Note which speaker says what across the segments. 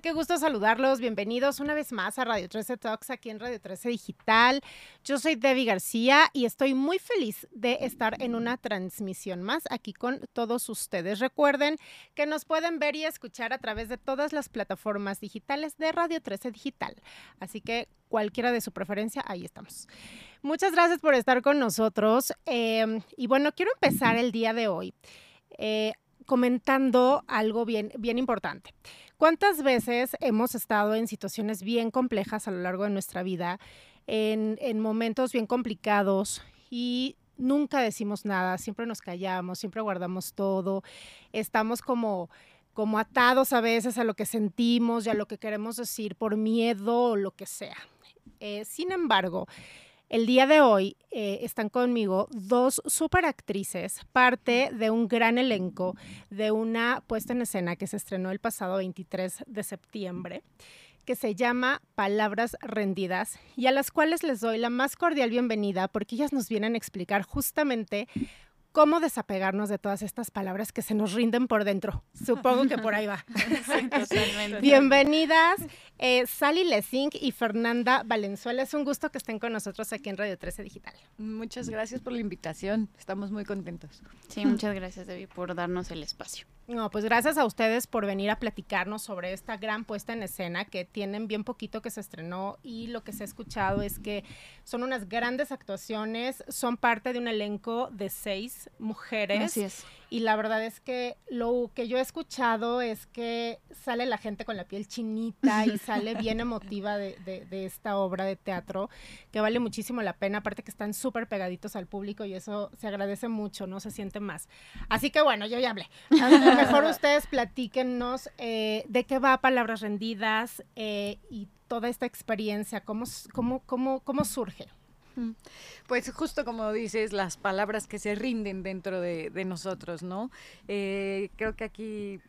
Speaker 1: Qué gusto saludarlos. Bienvenidos una vez más a Radio 13 Talks aquí en Radio 13 Digital. Yo soy Debbie García y estoy muy feliz de estar en una transmisión más aquí con todos ustedes. Recuerden que nos pueden ver y escuchar a través de todas las plataformas digitales de Radio 13 Digital. Así que cualquiera de su preferencia, ahí estamos. Muchas gracias por estar con nosotros. Em, y bueno, quiero empezar el día de hoy. Eh, comentando algo bien importante. ¿Cuántas veces hemos estado en situaciones bien complejas a lo largo de nuestra vida, en, en momentos bien complicados y nunca decimos nada, siempre nos callamos, siempre guardamos todo, estamos como como atados a veces a lo que sentimos y a lo que queremos decir por miedo o lo que sea. Eh, sin embargo, el día de hoy eh, están conmigo dos super actrices, parte de un gran elenco de una puesta en escena que se estrenó el pasado 23 de septiembre que se llama Palabras Rendidas y a las cuales les doy la más cordial bienvenida porque ellas nos vienen a explicar justamente cómo desapegarnos de todas estas palabras que se nos rinden por dentro. Supongo que por ahí va. Bienvenidas, eh, Sally Lessing y Fernanda Valenzuela. Es un gusto que estén con nosotros aquí en Radio 13 Digital.
Speaker 2: Muchas gracias por la invitación. Estamos muy contentos.
Speaker 3: Sí, muchas gracias, Debbie, por darnos el espacio.
Speaker 1: No, pues gracias a ustedes por venir a platicarnos sobre esta gran puesta en escena que tienen bien poquito que se estrenó y lo que se ha escuchado es que son unas grandes actuaciones, son parte de un elenco de seis mujeres.
Speaker 3: Así es
Speaker 1: y la verdad es que lo que yo he escuchado es que sale la gente con la piel chinita y sale bien emotiva de, de, esta obra de teatro, que vale muchísimo la pena, aparte que están súper pegaditos al público y eso se agradece mucho, no se siente más. Así que bueno, yo ya hablé. A lo mejor ustedes platíquenos eh, de qué va Palabras Rendidas eh, y toda esta experiencia, cómo, cómo, cómo, cómo surge.
Speaker 2: Pues justo como dices, las palabras que se rinden dentro de, nosotros, ¿no? Eh, creo que aquí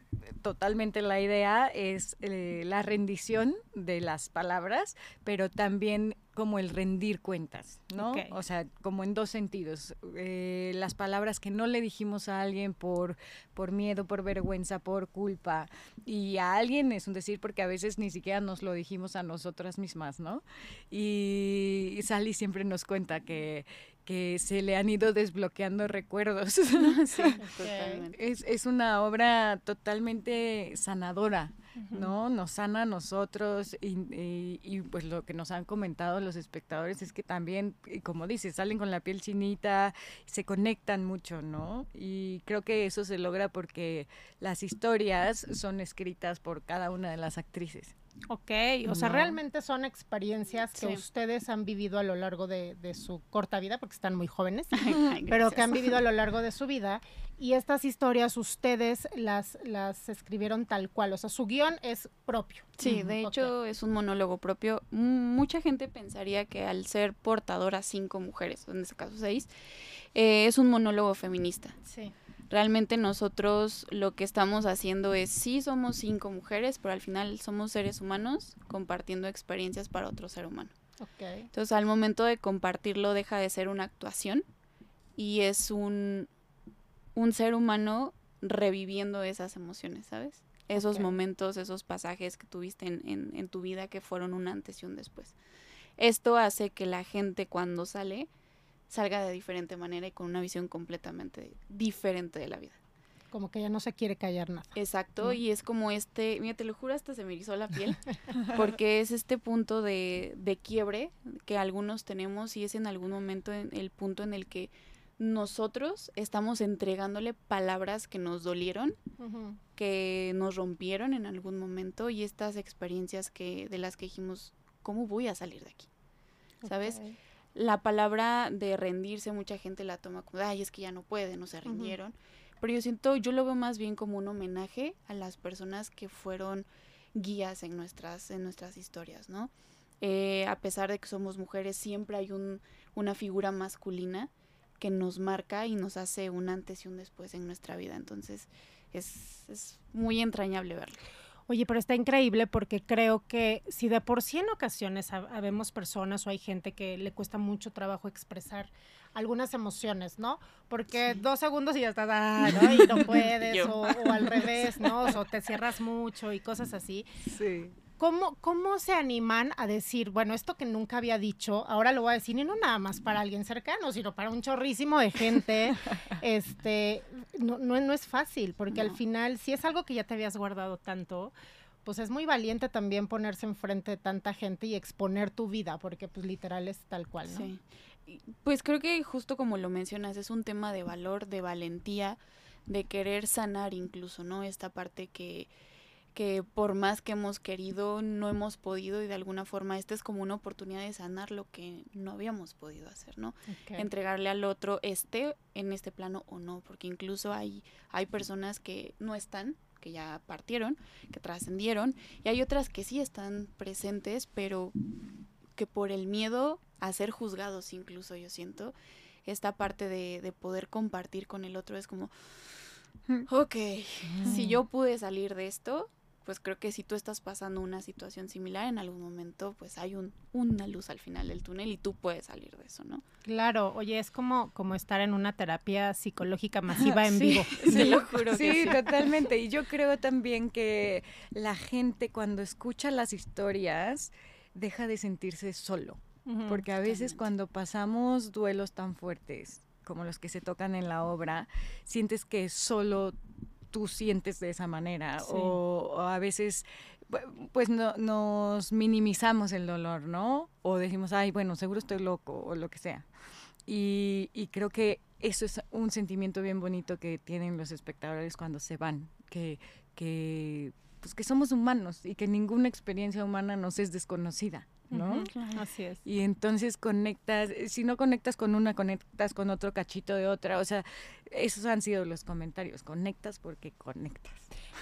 Speaker 2: totalmente la idea es eh, la rendición de las palabras, pero también como el rendir cuentas, ¿no? O sea, como en dos sentidos. Eh, las palabras que no le dijimos a alguien por, por miedo, por vergüenza, por culpa. Y a alguien es un decir porque a veces ni siquiera nos lo dijimos a nosotras mismas, ¿no? Y Sally siempre nos cuenta que, que se le han ido desbloqueando recuerdos. es, es, una obra totalmente sanadora, ¿no? Nos sana a nosotros y, y, pues lo que nos han comentado los espectadores es que también, como dices, salen con la piel chinita, se conectan mucho, ¿no? Y creo que eso se logra porque las historias son escritas por cada una de las actrices.
Speaker 1: Ok, o sea, realmente son experiencias que ustedes han vivido a lo largo de, su corta vida, porque están muy jóvenes, pero que han vivido a lo largo de su vida. Y estas historias ustedes las, las escribieron tal cual, o sea, su guion es propio.
Speaker 3: Sí, de hecho es un monólogo propio. mucha gente pensaría que al ser portadora cinco mujeres, en este caso seis, eh, es un monólogo feminista.
Speaker 1: Sí
Speaker 3: realmente nosotros lo que estamos haciendo es, sí somos cinco mujeres, pero al final somos seres humanos compartiendo experiencias para otro ser humano. Entonces al momento de compartirlo deja de ser una actuación y es un, un ser humano reviviendo esas emociones, ¿sabes? Esos momentos, esos pasajes que tuviste en, en, en tu vida que fueron un antes y un después. Esto hace que la gente cuando sale salga de diferente manera y con una visión completamente diferente de la vida.
Speaker 1: Como que ya no se quiere callar nada.
Speaker 3: Exacto, y es como este, mira, te lo juro, hasta se me erizó la piel, porque es este punto de, de quiebre que algunos tenemos y es en algún momento el punto en el que nosotros estamos entregándole palabras que nos dolieron, que nos rompieron en algún momento y estas experiencias que de las que dijimos, ¿cómo voy a salir de aquí? ¿Sabes? La palabra de rendirse mucha gente la toma como, ay, es que ya no pueden, no se rindieron. Pero yo siento, yo lo veo más bien como un homenaje a las personas que fueron guías en nuestras, en nuestras historias, ¿no? Eh, a pesar de que somos mujeres, siempre hay un, una figura masculina que nos marca y nos hace un antes y un después en nuestra vida. Entonces, es, es muy entrañable verlo.
Speaker 1: Oye, pero está increíble porque creo que si de por sí en ocasiones habemos personas o hay gente que le cuesta mucho trabajo expresar algunas emociones, ¿no? Porque dos segundos y ya estás, ah, ¿no? Y no puedes, o, o, al revés, ¿no? O te cierras mucho y cosas así.
Speaker 2: Sí.
Speaker 1: ¿Cómo, ¿Cómo se animan a decir, bueno, esto que nunca había dicho, ahora lo voy a decir, y no nada más para alguien cercano, sino para un chorrísimo de gente? este, no, no, no es fácil, porque al final, si es algo que ya te habías guardado tanto, pues es muy valiente también ponerse enfrente de tanta gente y exponer tu vida, porque pues literal es tal cual, ¿no? Sí.
Speaker 3: Pues creo que justo como lo mencionas, es un tema de valor, de valentía, de querer sanar incluso, ¿no? Esta parte que, que por más que hemos querido, no hemos podido y de alguna forma esta es como una oportunidad de sanar lo que no habíamos podido hacer, ¿no? Entregarle al otro este en este plano o no, porque incluso hay, hay personas que no están, que ya partieron, que trascendieron, y hay otras que sí están presentes, pero que por el miedo a ser juzgados incluso, yo siento, esta parte de, de poder compartir con el otro es como, ok, si yo pude salir de esto, pues creo que si tú estás pasando una situación similar en algún momento, pues hay un, una luz al final del túnel y tú puedes salir de eso, ¿no?
Speaker 1: Claro, oye, es como, como estar en una terapia psicológica masiva en vivo.
Speaker 2: Sí, lo juro. Sí, totalmente. Y yo creo también que la gente cuando escucha las historias deja de sentirse solo. porque a veces cuando pasamos duelos tan fuertes como los que se tocan en la obra, sientes que solo tú sientes de esa manera o, a veces pues no, nos minimizamos el dolor, ¿no? O decimos, ay, bueno, seguro estoy loco o lo que sea. Y, y, creo que eso es un sentimiento bien bonito que tienen los espectadores cuando se van, que, que, pues que somos humanos y que ninguna experiencia humana nos es desconocida. ¿No?
Speaker 1: Así es.
Speaker 2: Y entonces conectas, eh, si no conectas con una, conectas con otro cachito de otra, o sea, esos han sido los comentarios, conectas porque conectas.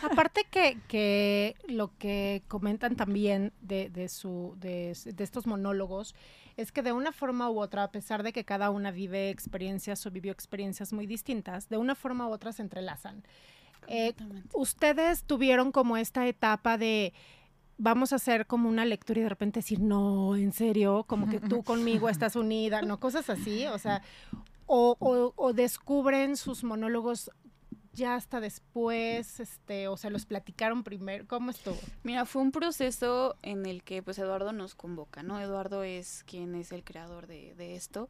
Speaker 1: Aparte que, que lo que comentan también de, de, su, de, de estos monólogos es que de una forma u otra, a pesar de que cada una vive experiencias o vivió experiencias muy distintas, de una forma u otra se entrelazan. Eh, ustedes tuvieron como esta etapa de vamos a hacer como una lectura y de repente decir, no, en serio, como que tú conmigo estás unida, no, cosas así, o sea, o, o, descubren sus monólogos ya hasta después, este, o se los platicaron primero, ¿cómo estuvo?
Speaker 3: Mira, fue un proceso en el que pues Eduardo nos convoca, ¿no? Eduardo es quien es el creador de, de esto,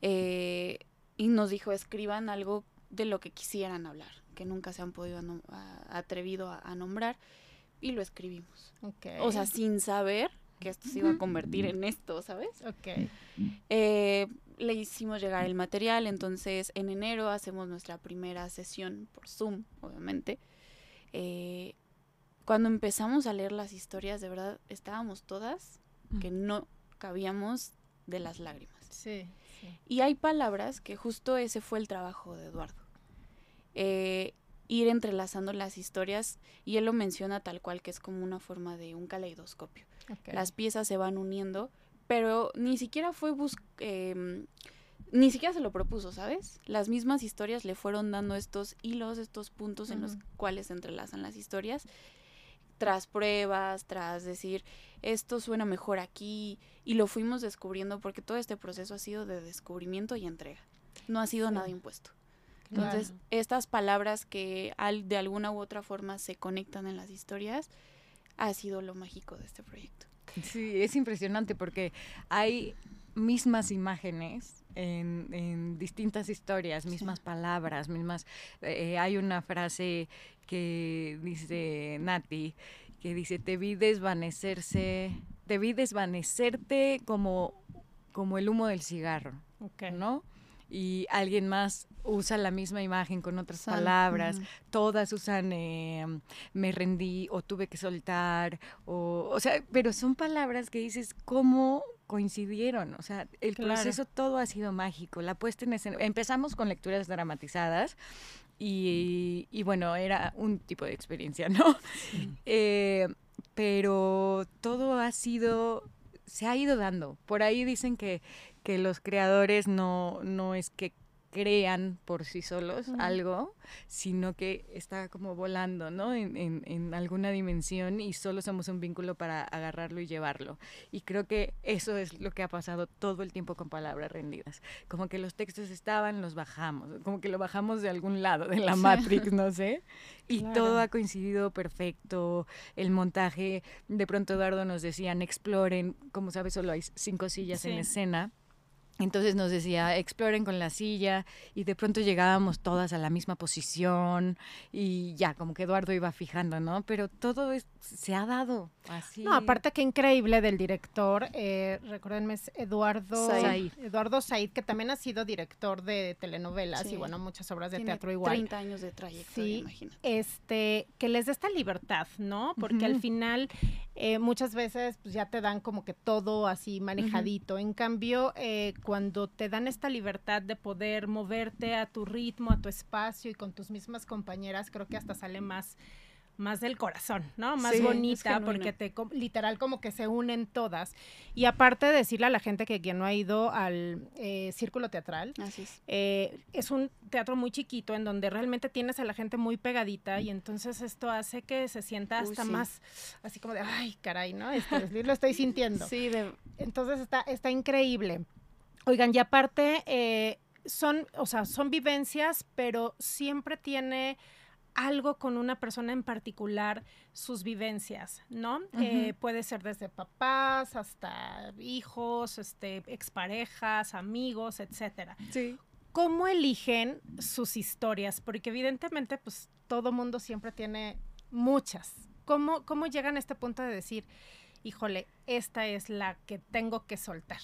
Speaker 3: eh, y nos dijo, escriban algo de lo que quisieran hablar, que nunca se han podido atrevido a nombrar y lo escribimos. O sea, sin saber que esto se iba a convertir en esto, ¿sabes?
Speaker 1: Ok.
Speaker 3: Eh, le hicimos llegar el material, entonces en enero hacemos nuestra primera sesión por Zoom, obviamente. Eh, cuando empezamos a leer las historias, de verdad, estábamos todas que no cabíamos de las lágrimas.
Speaker 1: Sí,
Speaker 3: Y hay palabras que justo ese fue el trabajo de Eduardo. Eh, ir entrelazando las historias y él lo menciona tal cual que es como una forma de un caleidoscopio. Las piezas se van uniendo, pero ni siquiera fue bus em, ni siquiera se lo propuso, ¿sabes? Las mismas historias le fueron dando estos hilos, estos puntos en los cuales se entrelazan las historias, tras pruebas, tras decir, esto suena mejor aquí, y lo fuimos descubriendo porque todo este proceso ha sido de descubrimiento y entrega, no ha sido nada impuesto. Entonces, estas palabras que al, de alguna u otra forma se conectan en las historias, ha sido lo mágico de este proyecto.
Speaker 2: Sí, es impresionante porque hay mismas imágenes en, distintas historias, mismas palabras, mismas... Eh, hay una frase que dice Nati, que dice, te vi desvanecerse, te vi desvanecerte como, como el humo del cigarro, ¿no? Y alguien más usa la misma imagen con otras palabras, todas usan eh, me rendí o tuve que soltar, o, o sea, pero son palabras que dices, ¿cómo coincidieron? O sea, el proceso todo ha sido mágico, la puesta en escena, empezamos con lecturas dramatizadas, y, y, bueno, era un tipo de experiencia, ¿no? Eh, pero todo ha sido, se ha ido dando. Por ahí dicen que que los creadores no, no es que crean por sí solos algo, sino que está como volando, ¿no? En, en, alguna dimensión y solo somos un vínculo para agarrarlo y llevarlo. Y creo que eso es lo que ha pasado todo el tiempo con palabras rendidas. Como que los textos estaban, los bajamos, como que lo bajamos de algún lado de la Matrix, no sé. Y todo ha coincidido perfecto. El montaje, de pronto Eduardo nos decían, exploren, como sabes, solo hay cinco sillas en escena entonces nos decía, exploren con la silla y de pronto llegábamos todas a la misma posición y ya, como que Eduardo iba fijando, ¿no? Pero todo se ha dado así.
Speaker 1: No, aparte que increíble del director, eh, recuérdenme, es Eduardo Said. Eduardo Said, que también ha sido director de telenovelas y bueno, muchas obras de teatro igual.
Speaker 3: 30 años de trayectoria,
Speaker 1: sí, Este, que les dé esta libertad, ¿no? Porque al final eh, muchas veces pues, ya te dan como que todo así manejadito. En cambio, eh, cuando te dan esta libertad de poder moverte a tu ritmo, a tu espacio y con tus mismas compañeras, creo que hasta sale más más del corazón, ¿no? Más bonita, porque te literal como que se unen todas. Y aparte de decirle a la gente que quien no ha ido al eh, círculo teatral, es. Eh, es un teatro muy chiquito en donde realmente tienes a la gente muy pegadita y entonces esto hace que se sienta hasta más así como de, ay, caray, ¿no? Este, lo estoy sintiendo.
Speaker 3: Sí,
Speaker 1: entonces está, está increíble. Oigan, y aparte, eh, son, o sea, son vivencias, pero siempre tiene algo con una persona en particular, sus vivencias, ¿no? Eh, puede ser desde papás hasta hijos, este, exparejas, amigos, etcétera.
Speaker 2: Sí.
Speaker 1: ¿Cómo eligen sus historias? Porque evidentemente, pues, todo mundo siempre tiene muchas. ¿Cómo, ¿Cómo llegan a este punto de decir, híjole, esta es la que tengo que soltar?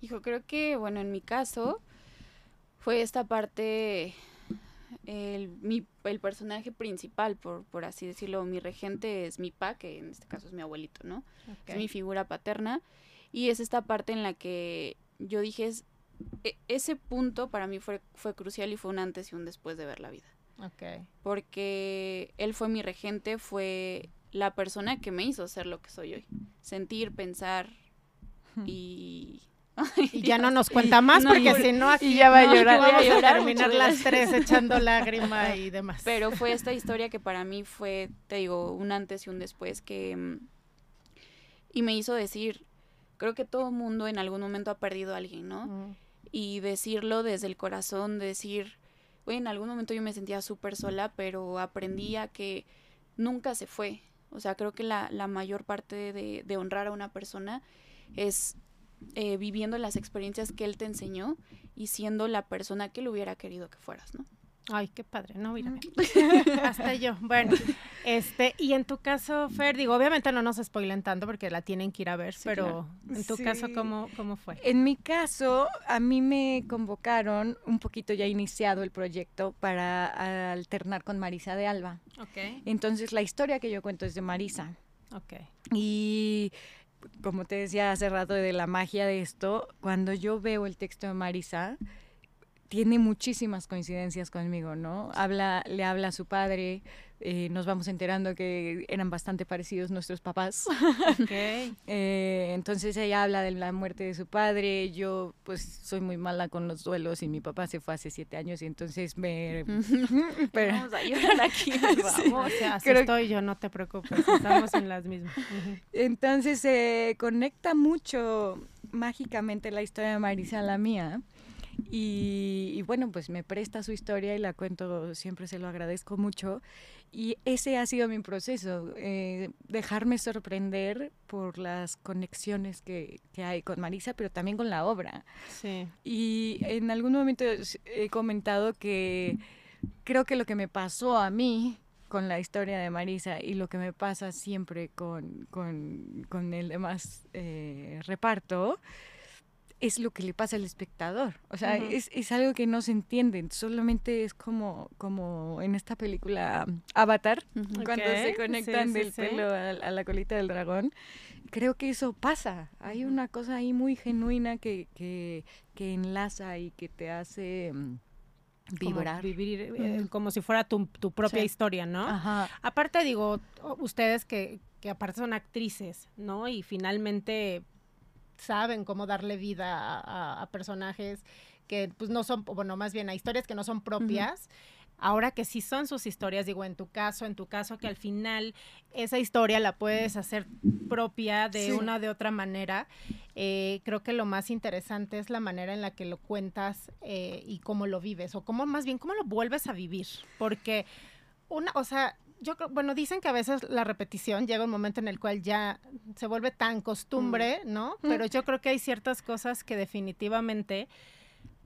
Speaker 3: Hijo, creo que, bueno, en mi caso, fue esta parte el, mi, el personaje principal, por, por así decirlo, mi regente es mi pa, que en este caso es mi abuelito, ¿no? Es mi figura paterna. Y es esta parte en la que yo dije, es, e, ese punto para mí fue, fue crucial y fue un antes y un después de ver la vida. Porque él fue mi regente, fue la persona que me hizo ser lo que soy hoy. Sentir, pensar y
Speaker 1: y ya no nos cuenta más porque si no aquí
Speaker 2: ya va a llorar.
Speaker 1: Vamos a, terminar las tres echando lágrima y demás.
Speaker 3: Pero fue esta historia que para mí fue, te digo, un antes y un después que... Mm, y me hizo decir, creo que todo mundo en algún momento ha perdido a alguien, ¿no? Y decirlo desde el corazón, decir, güey, en algún momento yo me sentía súper sola, pero aprendí a que nunca se fue. O sea, creo que la, la mayor parte de, de honrar a una persona es eh, viviendo las experiencias que él te enseñó y siendo la persona que él hubiera querido que fueras, ¿no?
Speaker 1: Ay, qué padre, no, mírame. Hasta yo. Bueno, este, y en tu caso, Fer, digo, obviamente no nos spoilen tanto porque la tienen que ir a ver, pero en tu caso, ¿cómo, ¿cómo fue?
Speaker 2: En mi caso, a mí me convocaron un poquito ya iniciado el proyecto para alternar con Marisa de Alba.
Speaker 1: Ok.
Speaker 2: Entonces, la historia que yo cuento es de Marisa.
Speaker 1: Ok.
Speaker 2: Y como te decía hace rato de la magia de esto, cuando yo veo el texto de Marisa, tiene muchísimas coincidencias conmigo, ¿no? Habla, le habla a su padre, eh, nos vamos enterando que eran bastante parecidos nuestros papás. Eh, entonces ella habla de la muerte de su padre, yo pues soy muy mala con los duelos y mi papá se fue hace siete años y entonces me...
Speaker 3: Pero... Vamos a llorar aquí, vamos.
Speaker 1: estoy yo, no te preocupes, estamos en las mismas.
Speaker 2: entonces se conecta mucho mágicamente la historia de Marisa a la mía. Y, bueno, pues me presta su historia y la cuento, siempre se lo agradezco mucho. Y ese ha sido mi proceso, eh, dejarme sorprender por las conexiones que, que, hay con Marisa, pero también con la obra.
Speaker 1: Sí.
Speaker 2: Y en algún momento he comentado que creo que lo que me pasó a mí con la historia de Marisa y lo que me pasa siempre con, con, con el demás eh, reparto es lo que le pasa al espectador. O sea, es, es, algo que no se entiende. Solamente es como, como en esta película Avatar, cuando se conectan del pelo a, la colita del dragón. Creo que eso pasa. Hay una cosa ahí muy genuina que, que, que enlaza y que te hace... Mm, vibrar.
Speaker 1: vivir eh, como si fuera tu, tu propia historia, ¿no?
Speaker 2: Ajá.
Speaker 1: Aparte, digo, ustedes que, que aparte son actrices, ¿no? Y finalmente saben cómo darle vida a, personajes que pues no son, bueno, más bien a historias que no son propias. Ahora que sí son sus historias, digo, en tu caso, en tu caso, que al final esa historia la puedes hacer propia de una o de otra manera. Eh, creo que lo más interesante es la manera en la que lo cuentas eh, y cómo lo vives, o cómo más bien, cómo lo vuelves a vivir. Porque una, o sea, yo creo, bueno, dicen que a veces la repetición llega un momento en el cual ya se vuelve tan costumbre,
Speaker 2: Mm.
Speaker 1: ¿no? Pero yo creo que hay ciertas cosas que definitivamente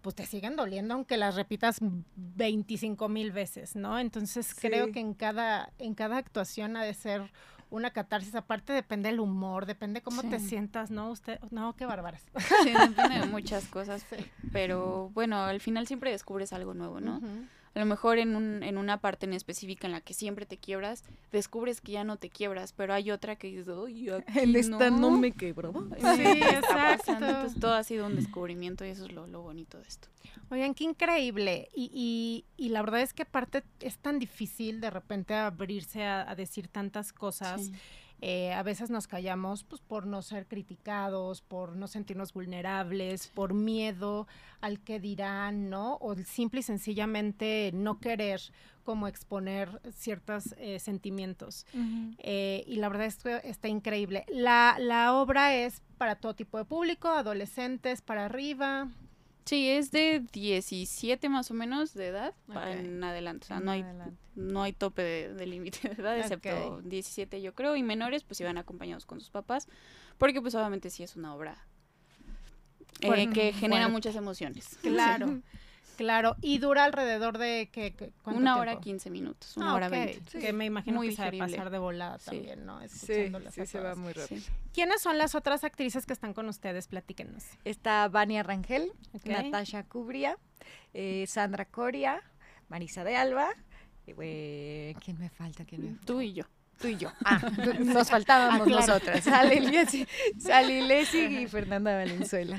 Speaker 1: pues te siguen doliendo aunque las repitas 25 mil veces, ¿no? Entonces creo
Speaker 2: Sí.
Speaker 1: que en cada, en cada actuación ha de ser una catarsis. Aparte depende del humor, depende cómo te
Speaker 3: Sí.
Speaker 1: sientas, ¿no? Usted, no, qué bárbaras.
Speaker 3: Sí, depende de muchas cosas, pero bueno, al final siempre descubres algo nuevo, ¿no?
Speaker 1: Ujú.
Speaker 3: A lo mejor en, un, en una parte en específica en la que siempre te quiebras, descubres que ya no te quiebras, pero hay otra que dices, uy, aquí
Speaker 2: En esta no me quebró.
Speaker 1: Sí,
Speaker 3: ¿Qué está
Speaker 1: exacto.
Speaker 3: Entonces todo ha sido un descubrimiento y eso es lo, lo bonito de esto.
Speaker 1: Oigan, qué increíble. Y, y, y la verdad es que aparte es tan difícil de repente abrirse a, a decir tantas cosas.
Speaker 3: Sí.
Speaker 1: Eh, a veces nos callamos pues, por no ser criticados, por no sentirnos vulnerables, por miedo al que dirán, ¿no? O el simple y sencillamente no querer como exponer ciertos eh, sentimientos. Eh, y la verdad es que está increíble. La, la obra es para todo tipo de público, adolescentes, para arriba.
Speaker 3: Sí, es de 17 más o menos de edad pa-
Speaker 1: Ok.
Speaker 3: en adelante. O sea, no hay,
Speaker 2: Adelante.
Speaker 3: No hay tope de, de límite de edad, excepto 17 yo creo, y menores pues iban acompañados con sus papás, porque pues obviamente sí es una obra eh, que genera muchas emociones.
Speaker 1: Claro, claro. Y dura alrededor de que,
Speaker 3: Una hora 15 minutos, una
Speaker 1: Ah,
Speaker 3: hora
Speaker 1: ok.
Speaker 3: 20.
Speaker 1: Que me imagino
Speaker 3: Muy
Speaker 1: que se va a
Speaker 3: digerible.
Speaker 1: pasar de volada
Speaker 3: Sí.
Speaker 1: también, ¿no?
Speaker 2: Sí, sí se va muy rápido.
Speaker 3: Sí.
Speaker 1: ¿Quiénes son las otras actrices que están con ustedes? Platíquenos.
Speaker 2: Está Vania Rangel. Natasha Cubria, eh, Sandra Coria, Marisa de Alba. Eh, ¿Quién me falta? ¿Quién me falta?
Speaker 3: Tú y yo.
Speaker 2: Tú y yo. Ah, nos faltábamos
Speaker 1: Ah,
Speaker 2: nosotras. Lessig y Fernanda Valenzuela.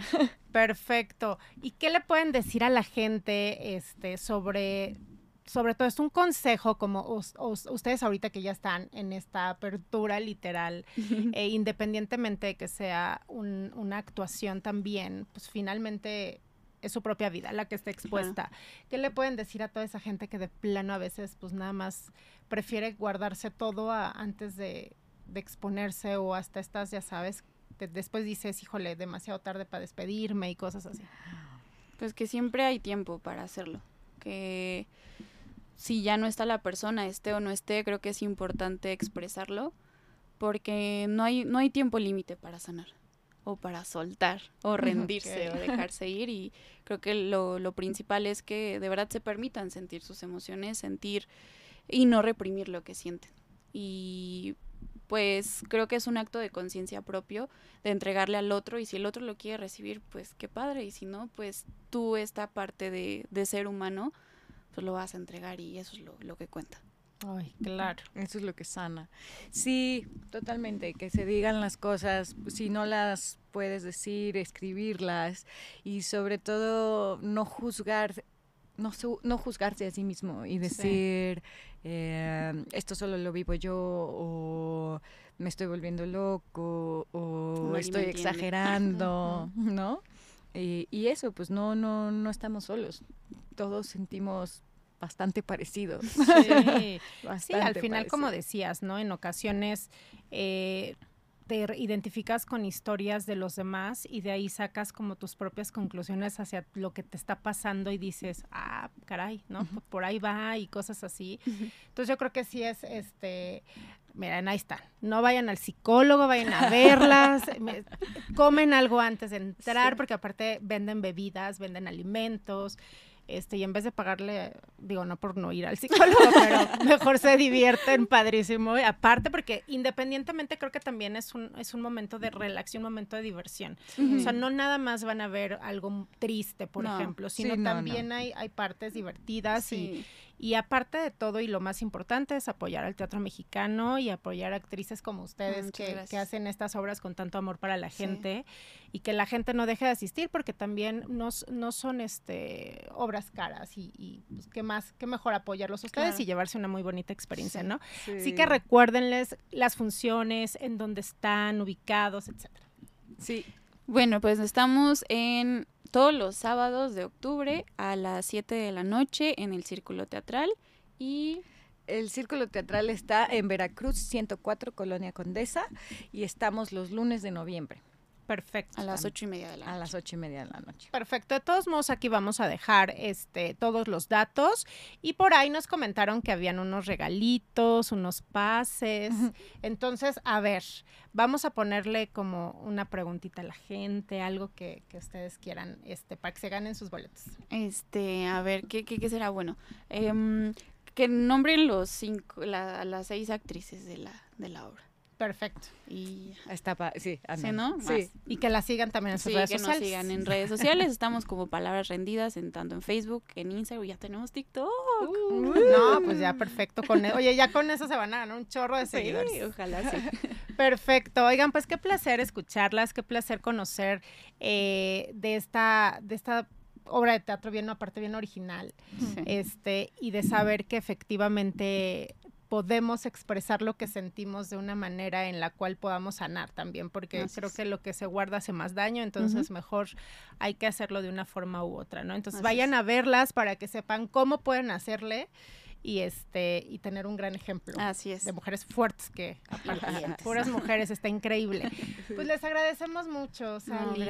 Speaker 1: Perfecto. ¿Y qué le pueden decir a la gente este, sobre, sobre todo esto? Un consejo, como us- us- ustedes ahorita que ya están en esta apertura literal, e independientemente de que sea un- una actuación también, pues finalmente es su propia vida la que está expuesta. ¿Qué le pueden decir a toda esa gente que de plano a veces pues nada más prefiere guardarse todo a- antes de, de exponerse o hasta estas, ya sabes, después dices, híjole, demasiado tarde para despedirme y cosas así?
Speaker 3: Pues que siempre hay tiempo para hacerlo. Que si ya no está la persona, esté o no esté, creo que es importante expresarlo. Porque no hay, no hay tiempo límite para sanar. O para soltar. O rendirse. O dejarse ir. Y creo que lo, lo principal es que de verdad se permitan sentir sus emociones, sentir y no reprimir lo que sienten. Y pues creo que es un acto de conciencia propio de entregarle al otro y si el otro lo quiere recibir, pues qué padre y si no, pues tú esta parte de, de ser humano, pues lo vas a entregar y eso es lo, lo que cuenta.
Speaker 1: Ay, claro.
Speaker 2: Eso es lo que sana. Sí, totalmente, que se digan las cosas, si no las puedes decir, escribirlas y sobre todo no juzgar, no, no juzgarse a sí mismo y decir, eh, esto solo lo vivo yo o me estoy volviendo loco o
Speaker 3: Nadie
Speaker 2: estoy exagerando, ¿no? Y, y eso, pues no, no, no estamos solos. Todos sentimos bastante parecidos.
Speaker 1: Sí. Al final, como decías, ¿no? En ocasiones eh, te identificas con historias de los demás y de ahí sacas como tus propias conclusiones hacia lo que te está pasando y dices, ah, caray, ¿no? Por ahí va y cosas así. Entonces yo creo que sí es, este, miren, ahí están. No vayan al psicólogo, vayan a verlas, me- comen algo antes de entrar,
Speaker 2: Sí.
Speaker 1: porque aparte venden bebidas, venden alimentos. Este, y en vez de pagarle, digo, no por no ir al psicólogo, pero mejor se divierten padrísimo. Y aparte, porque independientemente creo que también es un, es un momento de relax y un momento de diversión. O sea, no nada más van a ver algo triste, por
Speaker 3: No,
Speaker 1: ejemplo, sino
Speaker 2: no, no.
Speaker 1: también Hay, hay partes divertidas
Speaker 3: Sí.
Speaker 1: y aparte de todo, y lo más importante es apoyar al teatro mexicano y apoyar a actrices como ustedes que, hacen estas obras con tanto amor para la
Speaker 3: Sí.
Speaker 1: gente y que la gente no deje de asistir porque también no, no son este obras caras y, y, pues, qué más, qué mejor apoyarlos a ustedes
Speaker 3: Claro.
Speaker 1: y llevarse una muy bonita experiencia,
Speaker 3: Sí.
Speaker 1: ¿no?
Speaker 2: Sí.
Speaker 1: Así que recuérdenles las funciones, en dónde están ubicados, etcétera.
Speaker 2: Sí,
Speaker 3: Bueno, pues estamos en todos los sábados de octubre a las 7 de la noche en el Círculo Teatral y
Speaker 2: el Círculo Teatral está en Veracruz 104, Colonia Condesa, y estamos los lunes de noviembre.
Speaker 1: Perfecto.
Speaker 3: A las ocho y media de la
Speaker 2: noche. A las ocho y media de la noche.
Speaker 1: Perfecto. De todos modos, aquí vamos a dejar este, todos los datos. Y por ahí nos comentaron que habían unos regalitos, unos pases. Entonces, a ver, vamos a ponerle como una preguntita a la gente, algo que, que ustedes quieran, este, para que se ganen sus boletos.
Speaker 3: Este, a ver, ¿qué, qué, qué será bueno? Eh, que nombren los cinco, la, las seis actrices de la, de la obra.
Speaker 1: Perfecto.
Speaker 2: Y está sí,
Speaker 3: sí, ¿no?
Speaker 1: Sí. Y que la sigan también en sus redes
Speaker 3: que
Speaker 1: sociales.
Speaker 3: Nos sigan en redes sociales. Estamos como palabras rendidas en tanto en Facebook, en Instagram, ya tenemos TikTok. Uh.
Speaker 1: no, pues ya perfecto. Con e, Oye, ya con eso se van a ganar un chorro de seguidores.
Speaker 3: Sí, ojalá sí.
Speaker 1: Perfecto. Oigan, pues qué placer escucharlas, qué placer conocer eh, de esta, de esta obra de teatro bien, aparte bien original, este, y de saber que efectivamente podemos expresar lo que sentimos de una manera en la cual podamos sanar también, porque creo que lo que se guarda hace más daño, entonces mejor hay que hacerlo de una forma u otra, ¿no? Entonces vayan a verlas para que sepan cómo pueden hacerle y este y tener un gran ejemplo
Speaker 3: Así es.
Speaker 1: de mujeres fuertes que aparte puras mujeres está increíble pues les agradecemos mucho Sally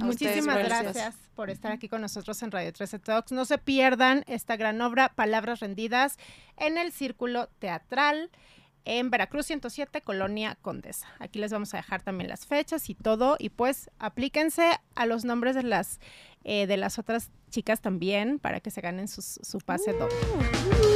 Speaker 1: muchísimas gracias. por estar aquí con nosotros en Radio 13 Talks no se pierdan esta gran obra Palabras rendidas en el Círculo Teatral en Veracruz 107, Colonia Condesa. Aquí les vamos a dejar también las fechas y todo. Y pues aplíquense a los nombres de las, eh, de las otras chicas también para que se ganen su pase doble.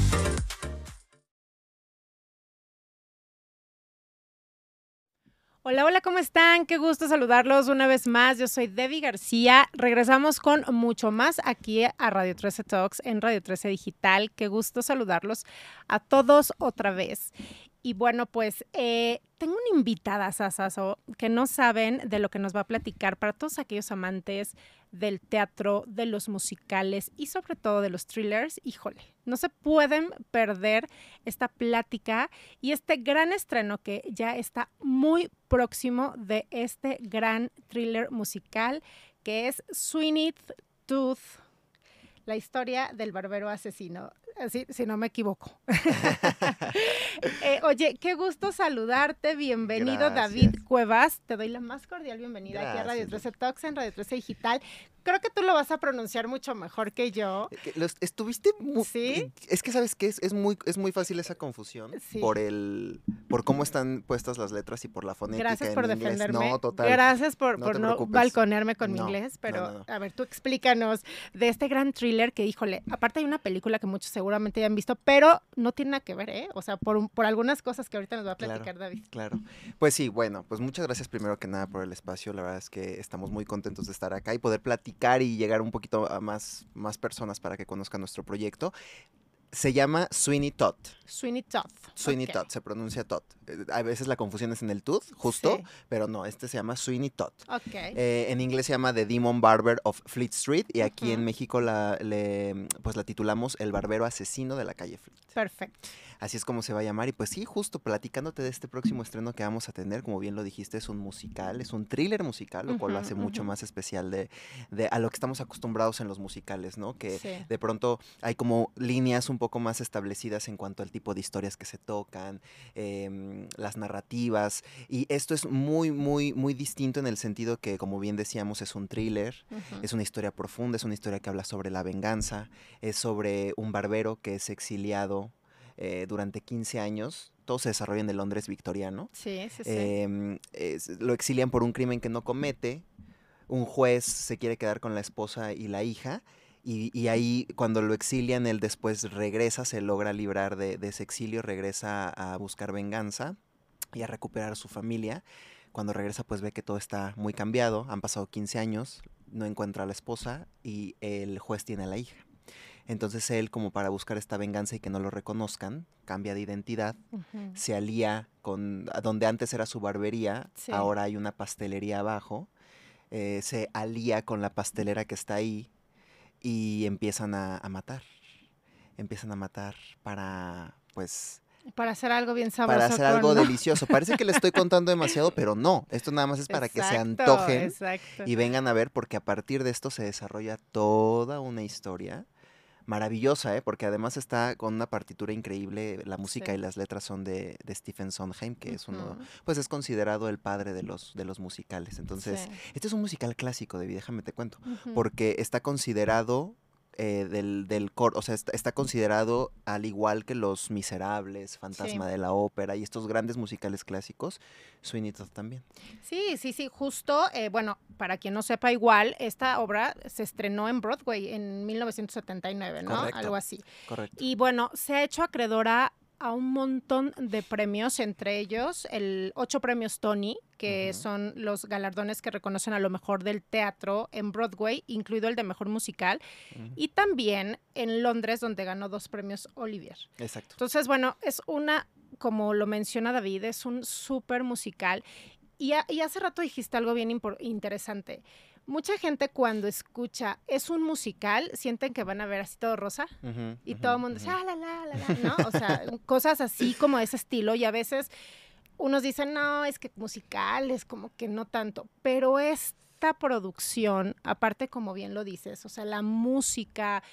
Speaker 1: Hola, hola, ¿cómo están? Qué gusto saludarlos una vez más. Yo soy Debbie García. Regresamos con mucho más aquí a Radio 13 Talks en Radio 13 Digital. Qué gusto saludarlos a todos otra vez. Y bueno, pues eh, tengo una invitada, Sasaso, que no saben de lo que nos va a platicar para todos aquellos amantes del teatro, de los musicales y sobre todo de los thrillers. Híjole, no se pueden perder esta plática y este gran estreno que ya está muy próximo de este gran thriller musical que es Sweeney Tooth, la historia del barbero asesino si no me equivoco. Eh, oye, qué gusto saludarte. Bienvenido, David Cuevas. Te doy la más cordial bienvenida aquí a Radio 13 Talks en Radio 13 Digital. Creo que tú lo vas a pronunciar mucho mejor que yo.
Speaker 4: Eh, estuviste muy... ¿Sí? Es que, ¿sabes qué? Es, es, muy, es muy fácil esa confusión por el por cómo están puestas las letras y por la fonética
Speaker 1: Gracias por defenderme.
Speaker 4: No, total.
Speaker 1: Gracias por no, por no balconearme con mi inglés, pero a ver, tú explícanos de este gran thriller que, híjole, aparte hay una película que muchos seguramente ya han visto, pero no tiene nada que ver, ¿eh? O sea, por, por algunas cosas que ahorita nos va a platicar David.
Speaker 4: Claro. Pues sí, bueno, pues muchas gracias primero que nada por el espacio. La verdad es que estamos muy contentos de estar acá y poder platicar y llegar un poquito a más, más personas para que conozcan nuestro proyecto. Se llama Sweeney Todd.
Speaker 1: Sweeney Todd.
Speaker 4: Sweeney Todd, se pronuncia Todd. Eh, a veces la confusión es en el tooth, justo, pero no, este se llama Sweeney Todd. Eh, en inglés se llama The Demon Barber of Fleet Street y aquí en México la, pues la titulamos El Barbero Asesino de la calle Fleet.
Speaker 1: Perfecto.
Speaker 4: Así es como se va a llamar. Y pues sí, justo platicándote de este próximo estreno que vamos a tener, como bien lo dijiste, es un musical, es un thriller musical, lo cual lo hace mucho más especial de, a lo que estamos acostumbrados en los musicales, ¿no? Que de pronto hay como líneas un poco más establecidas en cuanto al tipo de historias que se tocan, em, las narrativas. Y esto es muy, muy, muy distinto en el sentido que, como bien decíamos, es un thriller, es una historia profunda, es una historia que habla sobre la venganza, es sobre un barbero que es exiliado eh, durante 15 años. Todo se desarrolla en el Londres victoriano.
Speaker 1: Sí, sí, sí.
Speaker 4: Em, lo exilian por un crimen que no comete un juez se quiere quedar con la esposa y la hija. Y, y ahí cuando lo exilian, él después regresa, se logra librar de, de ese exilio, regresa a buscar venganza y a recuperar a su familia. Cuando regresa, pues ve que todo está muy cambiado. Han pasado 15 años, no encuentra a la esposa y el juez tiene a la hija. Entonces él, como para buscar esta venganza y que no lo reconozcan, cambia de identidad, se alía con donde antes era su barbería,
Speaker 1: Sí.
Speaker 4: ahora hay una pastelería abajo, eh, se alía con la pastelera que está ahí y empiezan a, a matar. Empiezan a matar para, pues,
Speaker 1: Para hacer algo bien sabroso.
Speaker 4: para hacer algo delicioso. Parece que le estoy contando demasiado, pero no. Esto nada más es para que se antojen
Speaker 1: Exacto.
Speaker 4: y vengan a ver, porque a partir de esto se desarrolla toda una historia maravillosa, ¿eh? porque además está con una partitura increíble. La música
Speaker 1: Sí.
Speaker 4: y las letras son de, de Stephen Sondheim, que es uno, pues es considerado el padre de los, de los musicales. Entonces,
Speaker 1: Sí.
Speaker 4: este es un musical clásico, David, déjame te cuento, porque está considerado eh, del, del coro, o sea, está, está considerado al igual que Los Miserables, Fantasma de la Ópera y estos grandes musicales clásicos, Sweeney Todd también.
Speaker 1: Sí, sí, sí, justo, eh, bueno, para quien no sepa igual, esta obra se estrenó en Broadway en 1979, ¿no?
Speaker 4: Correcto.
Speaker 1: Algo así.
Speaker 4: Correcto.
Speaker 1: Y bueno, se ha hecho acreedora a un montón de premios, entre ellos el ocho premios Tony, que son los galardones que reconocen a lo mejor del teatro en Broadway, incluido el de mejor musical, y también en Londres, donde ganó dos premios Olivier.
Speaker 4: Exacto.
Speaker 1: Entonces, bueno, es una, como lo menciona David, es un súper musical. Y, a- y hace rato dijiste algo bien interesante. Mucha gente cuando escucha es un musical, sienten que van a ver así todo rosa y todo el mundo dice, ah, la, la, la, la", ¿no? O sea, cosas así como de ese estilo y a veces unos dicen, no, es que musical es como que no tanto, pero esta producción, aparte como bien lo dices, o sea, la música,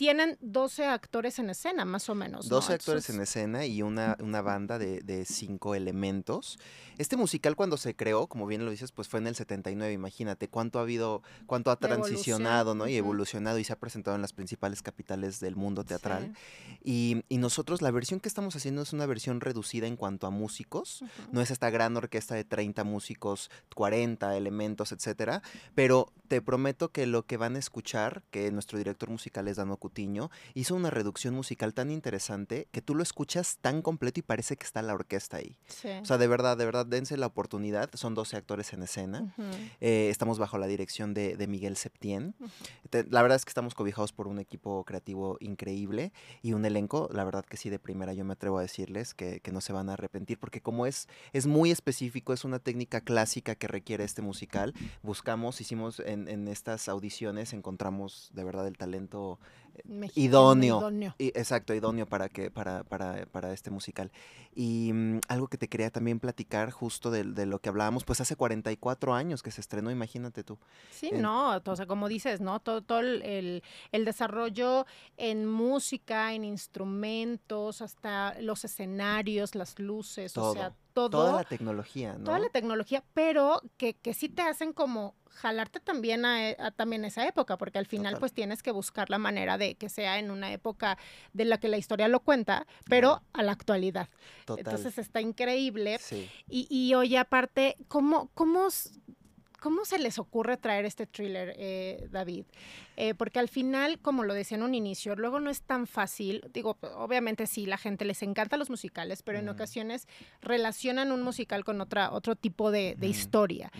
Speaker 1: tienen 12 actores en escena, más o menos. ¿no?
Speaker 4: 12 actores en escena y una, una banda de, de cinco elementos. Este musical cuando se creó, como bien lo dices, pues fue en el 79, imagínate cuánto ha habido, cuánto ha transicionado, ¿no? Y evolucionado y se ha presentado en las principales capitales del mundo teatral.
Speaker 1: sí.
Speaker 4: Y, y nosotros, la versión que estamos haciendo es una versión reducida en cuanto a músicos. No es esta gran orquesta de 30 músicos, 40 elementos, etcétera. Pero te prometo que lo que van a escuchar, que nuestro director musical es Dano Cutiño, hizo una reducción musical tan interesante que tú lo escuchas tan completo y parece que está la orquesta ahí.
Speaker 1: Sí.
Speaker 4: O sea, de verdad, de verdad, dense la oportunidad. Son 12 actores en escena.
Speaker 1: Ujú.
Speaker 4: Eh, estamos bajo la dirección de, de Miguel Septién.
Speaker 1: Ujú.
Speaker 4: Te- La verdad es que estamos cobijados por un equipo creativo increíble y un elenco, la verdad que sí, de primera yo me atrevo a decirles que, que no se van a arrepentir porque como es, es muy específico, es una técnica clásica que requiere este musical, buscamos, hicimos en, en estas audiciones, encontramos de verdad el talento
Speaker 1: Mexicano,
Speaker 4: idóneo.
Speaker 1: idóneo.
Speaker 4: y- exacto, idóneo para que para, para, para este musical. Y mm, algo que te quería también platicar justo de, de lo que hablábamos, pues hace 44 años que se estrenó, imagínate tú.
Speaker 1: Sí, no, o sea, como dices, ¿no? Todo, todo el, el- el desarrollo en música, en instrumentos, hasta los escenarios, las luces, o sea, todo.
Speaker 4: Toda la tecnología, ¿no?
Speaker 1: toda la tecnología, pero que, que sí te hacen como jalarte también a, e- a también esa época, porque al final
Speaker 4: Total.
Speaker 1: pues tienes que buscar la manera de que sea en una época de la que la historia lo cuenta, pero a la actualidad.
Speaker 4: Total.
Speaker 1: Entonces está increíble.
Speaker 4: Sí.
Speaker 1: Y, y oye, aparte, ¿cómo, cómo, cómo se les ocurre traer este thriller, eh, David? Eh, porque al final, como lo decía en un inicio, luego no es tan fácil. Digo, obviamente sí, la gente les encanta los musicales, pero en
Speaker 4: Ujú.
Speaker 1: ocasiones relacionan un musical con otra, otro tipo de, de
Speaker 4: Ujú.
Speaker 1: historia.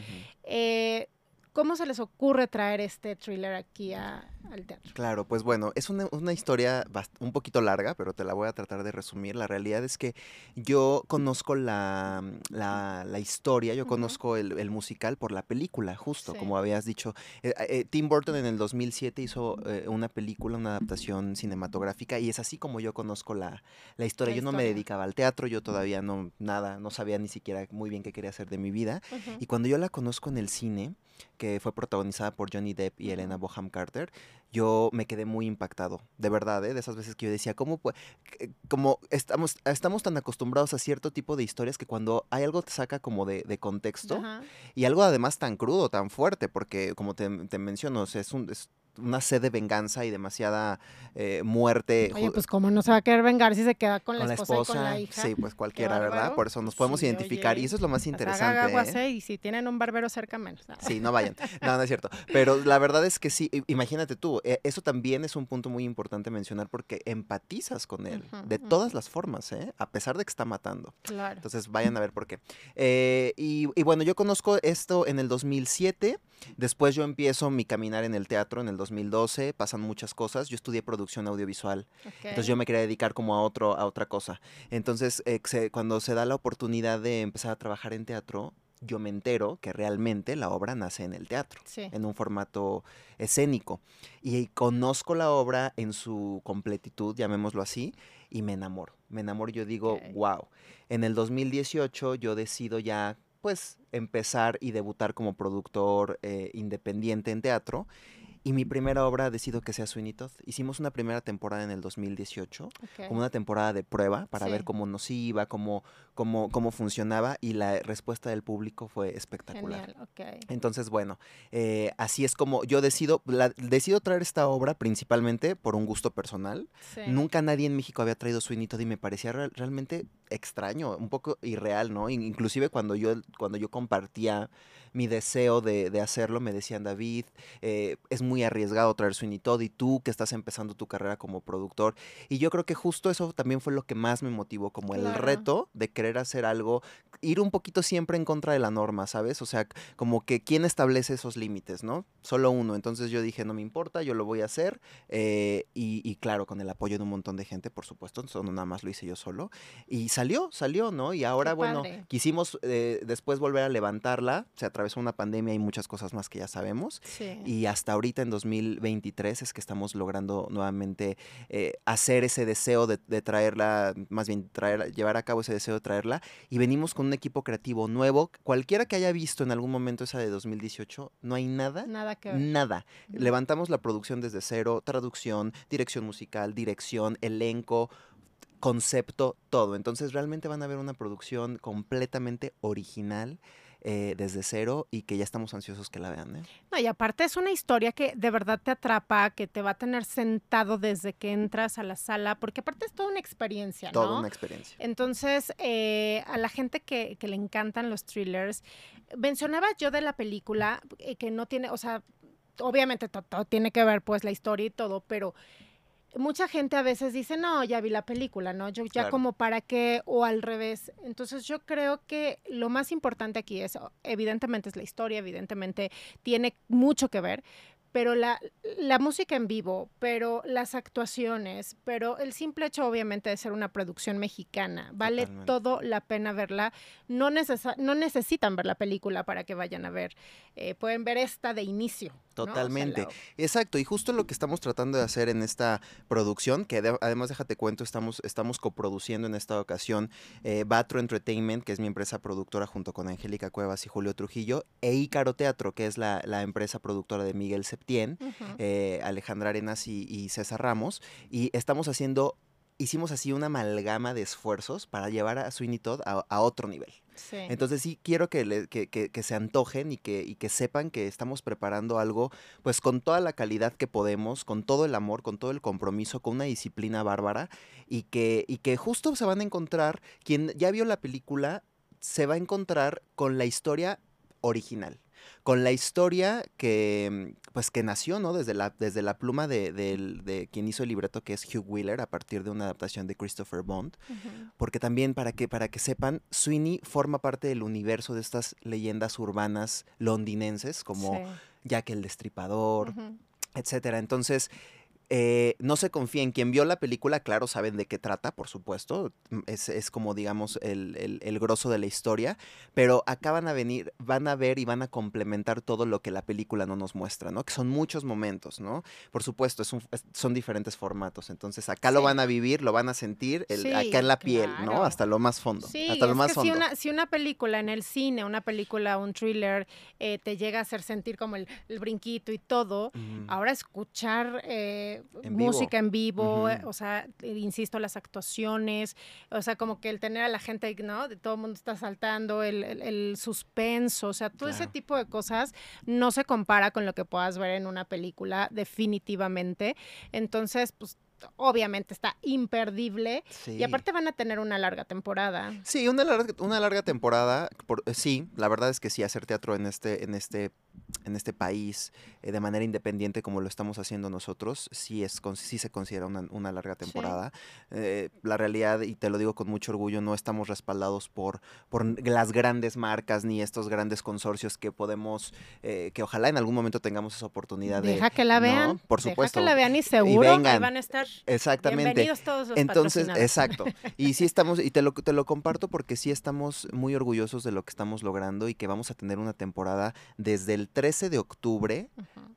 Speaker 1: Eh, ¿Cómo se les ocurre traer este thriller aquí a- al teatro?
Speaker 4: Claro, pues bueno, es una, una historia un poquito larga, pero te la voy a tratar de resumir. La realidad es que yo conozco la, la- la historia, yo conozco el, el musical por la película, justo
Speaker 1: Sí.
Speaker 4: como habías dicho. Eh, eh, Tim Burton en el 2007 hizo eh, una película, una adaptación cinematográfica, y es así como yo conozco la, la historia. Yo no me dedicaba al teatro, yo todavía no, nada, no sabía ni siquiera muy bien qué quería hacer de mi vida. Y cuando yo la conozco en el cine, que fue protagonizada por Johnny Depp y Elena. Boham Carter, yo me quedé muy impactado, de verdad, ¿eh? de esas veces que yo decía, ¿cómo pue- que- como estamos, estamos tan acostumbrados a cierto tipo de historias que cuando hay algo te saca como de, de contexto
Speaker 1: Ajá.
Speaker 4: y algo además tan crudo, tan fuerte, porque como te, te menciono, o sea, es un, es una sed de venganza y demasiada eh, muerte.
Speaker 1: Oye, pues cómo no se va a querer vengar si se queda con la,
Speaker 4: con la
Speaker 1: esposa, y con la hija.
Speaker 4: sí, pues cualquiera, ¿verdad? Por eso nos podemos
Speaker 1: Sí,
Speaker 4: identificar
Speaker 1: oye,
Speaker 4: y eso es lo más
Speaker 1: haga
Speaker 4: interesante.
Speaker 1: aguas,
Speaker 4: ¿eh?
Speaker 1: ¿eh? Y si tienen un barbero cerca, menos.
Speaker 4: Sí, no vayan. No, no es cierto. Pero la verdad es que sí, imagínate tú, eh, eso también es un punto muy importante mencionar porque empatizas con él de todas las formas, ¿eh? A pesar de que está matando.
Speaker 1: Claro.
Speaker 4: Entonces vayan a ver por qué. Y, y bueno, yo conozco esto en el 2007. Después yo empiezo mi caminar en el teatro en el 2012. Pasan muchas cosas. Yo estudié producción audiovisual. Entonces yo me quería dedicar como a otro, a otra cosa. Entonces, eh, se- cuando se da la oportunidad de empezar a trabajar en teatro, yo me entero que realmente la obra nace en el teatro,
Speaker 1: Sí.
Speaker 4: en un formato escénico. Y conozco la obra en su completitud, llamémoslo así, y me enamoro. Me enamoro y yo digo,
Speaker 1: Ok.
Speaker 4: wow. En el 2018 yo decido ya, pues, empezar y debutar como productor eh, independiente en teatro. Y mi primera obra decido que sea Sweeney Todd. Hicimos una primera temporada en el 2018
Speaker 1: Ok.
Speaker 4: como una temporada de prueba para
Speaker 1: Sí.
Speaker 4: ver cómo nos iba, cómo, cómo, cómo funcionaba y la respuesta del público fue espectacular.
Speaker 1: Genial, ok.
Speaker 4: Entonces, bueno, eh, así es como yo decido, la- decido traer esta obra principalmente por un gusto personal.
Speaker 1: Sí.
Speaker 4: Nunca nadie en México había traído Sweeney Todd y me parecía real- realmente extraño, un poco irreal, ¿no? In- Inclusive cuando yo, cuando yo compartía mi deseo de, de hacerlo, me decían, David, eh, es muy arriesgado traer Sweeney Todd y tú que estás empezando tu carrera como productor. Y yo creo que justo eso también fue lo que más me motivó, como el reto de querer hacer algo, ir un poquito siempre en contra de la norma, ¿sabes? O sea, como que quién establece esos límites, ¿no? Solo uno. Entonces yo dije, no me importa, yo lo voy a hacer. eh, y, y claro, con el apoyo de un montón de gente, por supuesto, no nada más lo hice yo solo. Y salió, salió, ¿no? Y ahora, bueno, quisimos eh, después volver a levantarla. Se atravesó una pandemia y muchas cosas más que ya sabemos.
Speaker 1: Sí.
Speaker 4: Y hasta ahorita en 2023 es que estamos logrando nuevamente eh, hacer ese deseo de, de traerla, más bien traer, llevar a cabo ese deseo de traerla. Y venimos con un equipo creativo nuevo. Cualquiera que haya visto en algún momento esa de 2018, no hay nada.
Speaker 1: Nada que ver.
Speaker 4: Nada. Levantamos la producción desde cero, traducción, dirección musical, dirección, elenco, concepto, todo. Entonces realmente van a ver una producción completamente original eh, desde cero y que ya estamos ansiosos que la vean. ¿eh?
Speaker 1: No, y aparte es una historia que de verdad te atrapa, que te va a tener sentado desde que entras a la sala, porque aparte es toda una experiencia,
Speaker 4: Toda
Speaker 1: ¿no?
Speaker 4: una experiencia.
Speaker 1: Entonces, eh, a la gente que, que le encantan los thrillers, mencionaba yo de la película eh, que no tiene, o sea, obviamente to- todo tiene que ver pues la historia y todo, pero mucha gente a veces dice, no, ya vi la película, ¿no? Yo ya
Speaker 4: Claro.
Speaker 1: como para qué o al revés. Entonces yo creo que lo más importante aquí es, evidentemente es la historia, evidentemente tiene mucho que ver, pero la, la música en vivo, pero las actuaciones, pero el simple hecho obviamente de ser una producción mexicana, vale
Speaker 4: Totalmente.
Speaker 1: todo la pena verla. No, necesa- no necesitan ver la película para que vayan a ver, eh, pueden ver esta de inicio. ¿no? O sea,
Speaker 4: Totalmente.
Speaker 1: la-
Speaker 4: Exacto, y justo lo que estamos tratando de hacer en esta producción, que de- además déjate cuento, estamos, estamos coproduciendo en esta ocasión eh, Batro Entertainment, que es mi empresa productora junto con Angélica Cuevas y Julio Trujillo, e Ícaro Teatro, que es la, la empresa productora de Miguel Septién, eh, Alejandra Arenas y, y César Ramos, y estamos haciendo, hicimos así una amalgama de esfuerzos para llevar a Sweeney Todd a, a otro nivel.
Speaker 1: Sí.
Speaker 4: Entonces sí quiero que, le- que, que- que se antojen y que, y que sepan que estamos preparando algo pues con toda la calidad que podemos, con todo el amor, con todo el compromiso, con una disciplina bárbara y que, y que justo se van a encontrar, quien ya vio la película se va a encontrar con la historia original. Con la historia que, mm, pues, que nació, ¿no? Desde la, desde la pluma de, de quien hizo el libreto, que es Hugh Wheeler, a partir de una adaptación de Christopher Bond porque también para que, para que sepan, Sweeney forma parte del universo de estas leyendas urbanas londinenses, como
Speaker 1: Sí.
Speaker 4: Jack el Destripador,
Speaker 1: Ujú.
Speaker 4: etcétera. Entonces, eh, no se confíen. Quien vio la película, claro, saben de qué trata, por supuesto. Mm, Es, es como, digamos, el, el, el grosso de la historia. Pero acá van a venir, van a ver y van a complementar todo lo que la película no nos muestra, ¿no? Que son muchos momentos, ¿no? Por supuesto, es un- es- son diferentes formatos. Entonces, acá lo van a vivir, lo van a sentir el-
Speaker 1: Sí,
Speaker 4: acá en la piel, ¿no? Hasta lo más fondo.
Speaker 1: Sí,
Speaker 4: hasta lo más
Speaker 1: que si
Speaker 4: fondo.
Speaker 1: una, si una película en el cine, una película, un thriller, eh, te llega a hacer sentir como el, el brinquito y todo,
Speaker 4: Mm.
Speaker 1: ahora escuchar eh, eh,
Speaker 4: En
Speaker 1: música en vivo, eh, o sea, eh, insisto, las actuaciones, o sea, como que el tener a la gente, ¿no? De todo el mundo está saltando, el, el- el suspenso, o sea, todo ese tipo de cosas no se compara con lo que puedas ver en una película, definitivamente. Entonces, pues, obviamente está imperdible.
Speaker 4: Sí.
Speaker 1: Y aparte van a tener una larga temporada.
Speaker 4: Sí, una larga, una larga temporada. por- eh, sí, la verdad es que sí, hacer teatro en este, en este, en este país eh, de manera independiente como lo estamos haciendo nosotros, sí, es, con- sí se considera una, una larga temporada. Eh, la realidad, y te lo digo con mucho orgullo, no estamos respaldados por, por las grandes marcas ni estos grandes consorcios que podemos, eh, que ojalá en algún momento tengamos esa oportunidad de...
Speaker 1: Deja que la
Speaker 4: ¿no?
Speaker 1: vean.
Speaker 4: Por
Speaker 1: Deja
Speaker 4: supuesto.
Speaker 1: que la vean y seguro
Speaker 4: vengan.
Speaker 1: van a estar.
Speaker 4: Exactamente.
Speaker 1: Bienvenidos todos los
Speaker 4: Entonces, exacto. Y sí estamos, y te lo, te lo comparto porque sí estamos muy orgullosos de lo que estamos logrando y que vamos a tener una temporada desde el 13 de octubre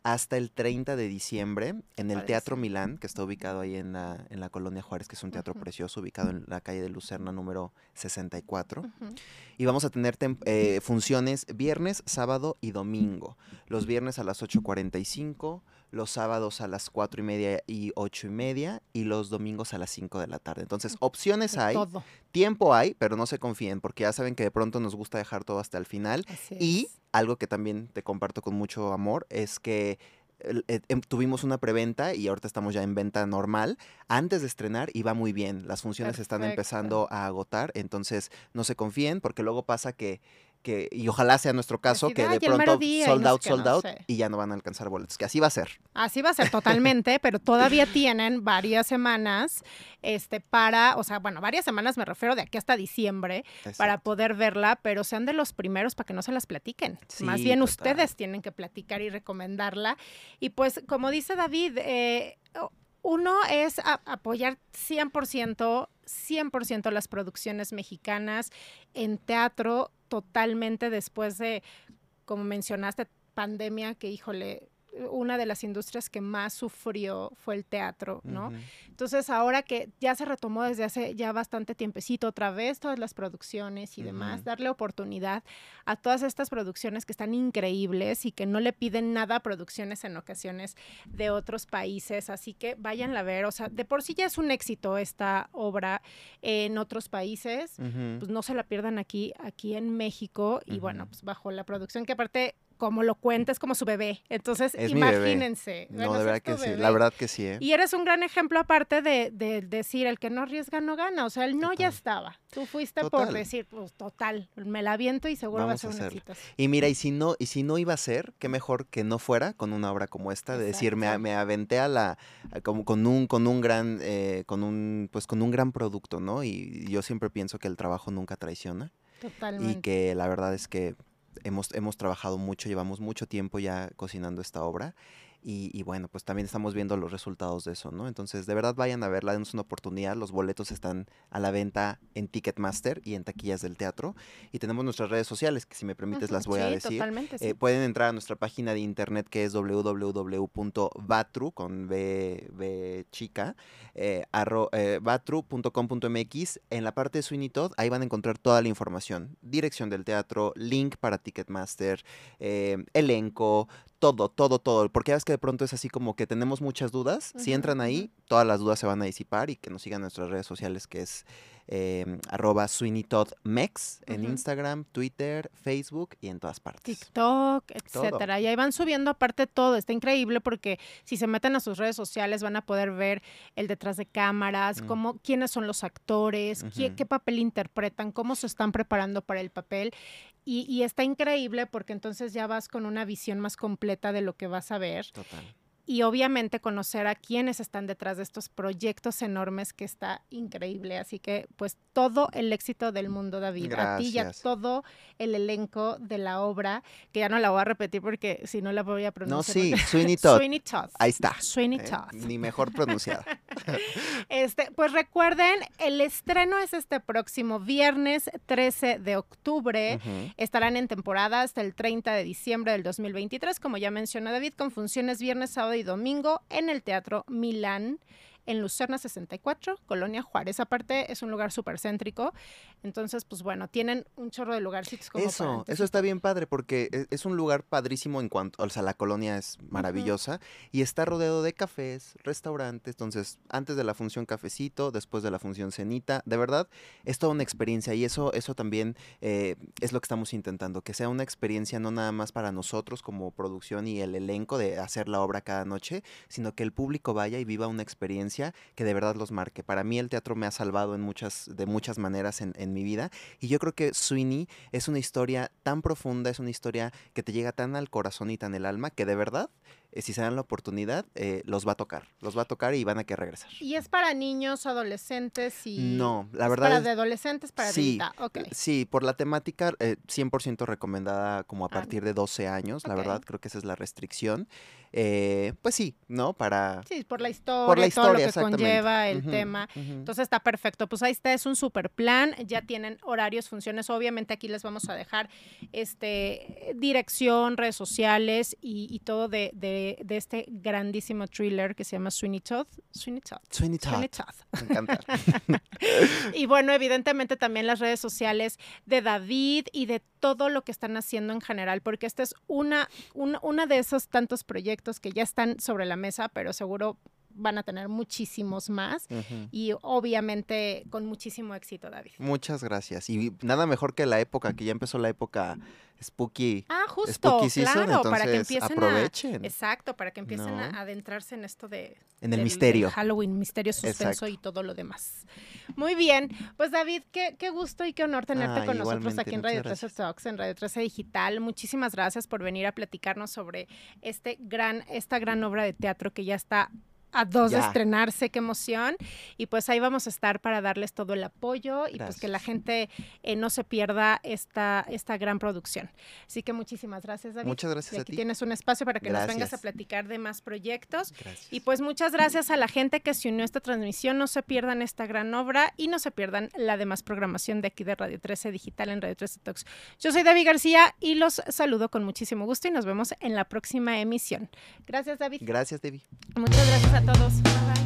Speaker 4: hasta el 30 de diciembre en el Teatro. Milán, que está ubicado ahí en la, en la Colonia Juárez, que es un teatro precioso, ubicado en la calle de Lucerna número 64.
Speaker 1: Ujú.
Speaker 4: Y vamos a tener eh, funciones viernes, sábado y domingo. Los viernes a las 8.45, los sábados a las 4 y media y 8 y media, y los domingos a las 5 de la tarde. Entonces, opciones hay,
Speaker 1: todo.
Speaker 4: tiempo hay, pero no se confíen, porque ya saben que de pronto nos gusta dejar todo hasta el final.
Speaker 1: Así
Speaker 4: Y
Speaker 1: es.
Speaker 4: algo que también te comparto con mucho amor es que eh, em, tuvimos una preventa y ahorita estamos ya en venta normal antes de estrenar y va muy bien. Las funciones están empezando a agotar, entonces no se confíen porque luego pasa que, que y ojalá sea nuestro caso, que de
Speaker 1: "Ay, el mero
Speaker 4: pronto
Speaker 1: día", y
Speaker 4: sold out, sold
Speaker 1: no
Speaker 4: out
Speaker 1: sé.
Speaker 4: y ya no van a alcanzar boletos, que así va a ser.
Speaker 1: Así va a ser totalmente, pero todavía tienen varias semanas este para, o sea, bueno, varias semanas me refiero de aquí hasta diciembre para poder verla, pero sean de los primeros para que no se las platiquen. Más bien
Speaker 4: total.
Speaker 1: ustedes tienen que platicar y recomendarla. Y pues, como dice David, eh, uno es a- apoyar 100%, 100% las producciones mexicanas en teatro, totalmente después de, como mencionaste, pandemia, que híjole, una de las industrias que más sufrió fue el teatro, ¿no? Entonces, ahora que ya se retomó desde hace ya bastante tiempecito otra vez todas las producciones y demás, darle oportunidad a todas estas producciones que están increíbles y que no le piden nada a producciones en ocasiones de otros países. Así que váyanla a ver. O sea, de por sí ya es un éxito esta obra en otros países. Pues no se la pierdan aquí, aquí en México. Y bueno, pues bajo la producción que aparte, como lo cuenta, es como su bebé. Entonces,
Speaker 4: Es mi bebé.
Speaker 1: imagínense.
Speaker 4: No,
Speaker 1: bueno,
Speaker 4: de verdad que sí, la verdad que sí, ¿eh?
Speaker 1: Y eres un gran ejemplo aparte de, de decir, el que no arriesga no gana. O sea, el no ya estaba. Tú fuiste por decir, pues total, me la aviento y seguro
Speaker 4: Vamos
Speaker 1: va a ser un éxito.
Speaker 4: Y mira, y si no, y si no iba a ser, qué mejor que no fuera con una obra como esta, de decir, me, me aventé a la, a como con un, con un gran, eh, con un, pues con un gran producto, ¿no? Y yo siempre pienso que el trabajo nunca traiciona y
Speaker 1: Totalmente.
Speaker 4: que la verdad es que hemos, hemos trabajado mucho, llevamos mucho tiempo ya cocinando esta obra. Y, y bueno, pues también estamos viendo los resultados de eso, ¿no? Entonces, de verdad vayan a verla, denos una oportunidad. Los boletos están a la venta en Ticketmaster y en taquillas del teatro. Y tenemos nuestras redes sociales, que si me permites las voy a decir.
Speaker 1: Totalmente, sí.
Speaker 4: Eh, pueden entrar a nuestra página de internet que es www.vatru con B, B chica, eh, eh. En la parte de Todd, ahí van a encontrar toda la información. Dirección del teatro, link para Ticketmaster, elenco, todo, todo, todo. Porque ya ves que de pronto es así como que tenemos muchas dudas. Si entran ahí, todas las dudas se van a disipar y que nos sigan en nuestras redes sociales que es eh, arroba Sweeney Todd Mex en. Instagram, Twitter, Facebook y en todas partes.
Speaker 1: TikTok, etcétera. Y ahí van subiendo aparte todo. Está increíble porque si se meten a sus redes sociales van a poder ver el detrás de cámaras,
Speaker 4: Mm.
Speaker 1: cómo, quiénes son los actores, qué, qué papel interpretan, cómo se están preparando para el papel. Y, y está increíble porque entonces ya vas con una visión más completa de lo que vas a ver.
Speaker 4: Total.
Speaker 1: Y obviamente conocer a quienes están detrás de estos proyectos enormes que está increíble. Así que pues todo el éxito del mundo, David. A ti y a
Speaker 4: Gracias.
Speaker 1: todo el elenco de la obra, que ya no la voy a repetir porque si no la voy a
Speaker 4: No,
Speaker 1: pronunciar.
Speaker 4: sí,
Speaker 1: porque-
Speaker 4: Sweeney Todd.
Speaker 1: Sweeney Todd.
Speaker 4: Ahí está.
Speaker 1: Sweeney
Speaker 4: ¿eh?
Speaker 1: Todd.
Speaker 4: Ni mejor pronunciada.
Speaker 1: Este, pues recuerden, el estreno es este próximo viernes 13 de octubre. Estarán en temporada hasta el 30 de diciembre del 2023, como ya mencionó David, con funciones viernes, sábado y domingo en el Teatro Milán en Lucerna 64, Colonia Juárez. Aparte, es un lugar súper céntrico. Entonces, pues bueno, tienen un chorro de lugarcitos como para
Speaker 4: Eso, eso está bien padre porque e- es un lugar padrísimo en cuanto, o sea, la colonia es maravillosa y está rodeado de cafés, restaurantes, entonces antes de la función cafecito, después de la función cenita, de verdad es toda una experiencia y eso, eso también eh, es lo que estamos intentando, que sea una experiencia no nada más para nosotros como producción y el elenco de hacer la obra cada noche, sino que el público vaya y viva una experiencia que de verdad los marque. Para mí el teatro me ha salvado en muchas, de muchas maneras en, mi vida y yo creo que Sweeney es una historia tan profunda, es una historia que te llega tan al corazón y tan el alma que de verdad, eh, si se dan la oportunidad, eh, los va a tocar, los va a tocar y van a querer regresar.
Speaker 1: ¿Y es para niños, adolescentes y...?
Speaker 4: No, la
Speaker 1: ¿Es
Speaker 4: verdad
Speaker 1: para
Speaker 4: es-
Speaker 1: de adolescentes, para
Speaker 4: sí,
Speaker 1: adulta? Ok.
Speaker 4: Sí, por la temática, eh, 100% recomendada como a
Speaker 1: Ah,
Speaker 4: partir de 12 años, la verdad, creo que esa es la restricción. Eh, pues sí, ¿no? Para...
Speaker 1: Sí, por la historia,
Speaker 4: Por la
Speaker 1: todo lo
Speaker 4: historia,
Speaker 1: que conlleva el tema. Entonces está perfecto. Pues ahí está, es un super plan. Ya tienen horarios, funciones. Obviamente aquí les vamos a dejar este dirección, redes sociales y, y todo de, de- de este grandísimo thriller que se llama Sweeney Todd. Sweeney Todd.
Speaker 4: Sweeney Todd,
Speaker 1: Sweeney Todd.
Speaker 4: me encanta.
Speaker 1: Y bueno, evidentemente también las redes sociales de David y de todo lo que están haciendo en general, porque esta es una, una, una de esos tantos proyectos que ya están sobre la mesa, pero seguro van a tener muchísimos más y obviamente con muchísimo éxito, David.
Speaker 4: Muchas gracias. Y nada mejor que la época, que ya empezó la época spooky.
Speaker 1: Ah, justo,
Speaker 4: Spooky season,
Speaker 1: claro, para que empiecen
Speaker 4: aprovechen.
Speaker 1: a exacto, para que empiecen a adentrarse en esto de
Speaker 4: En el
Speaker 1: del-
Speaker 4: misterio.
Speaker 1: del Halloween, misterio, suspenso
Speaker 4: Exacto.
Speaker 1: y todo lo demás. Muy bien, pues David, qué, qué gusto y qué honor tenerte
Speaker 4: Ah,
Speaker 1: con nosotros aquí en Radio 13
Speaker 4: gracias.
Speaker 1: Talks, en Radio 13 Digital. Muchísimas gracias por venir a platicarnos sobre este gran, esta gran obra de teatro que ya está a dos de estrenarse, qué emoción. Y pues ahí vamos a estar para darles todo el apoyo y pues que la gente eh, no se pierda esta, esta gran producción. Así que muchísimas gracias, David.
Speaker 4: Muchas gracias
Speaker 1: Y
Speaker 4: a
Speaker 1: aquí
Speaker 4: ti.
Speaker 1: tienes un espacio para que nos vengas a platicar de más proyectos.
Speaker 4: Gracias.
Speaker 1: Y pues muchas gracias a la gente que se unió a esta transmisión. No se pierdan esta gran obra y no se pierdan la demás programación de aquí de Radio 13 Digital en Radio 13 Talks. Yo soy David García y los saludo con muchísimo gusto y nos vemos en la próxima emisión. Gracias, David.
Speaker 4: Gracias, Debbie.
Speaker 1: Muchas gracias a todos. Bye.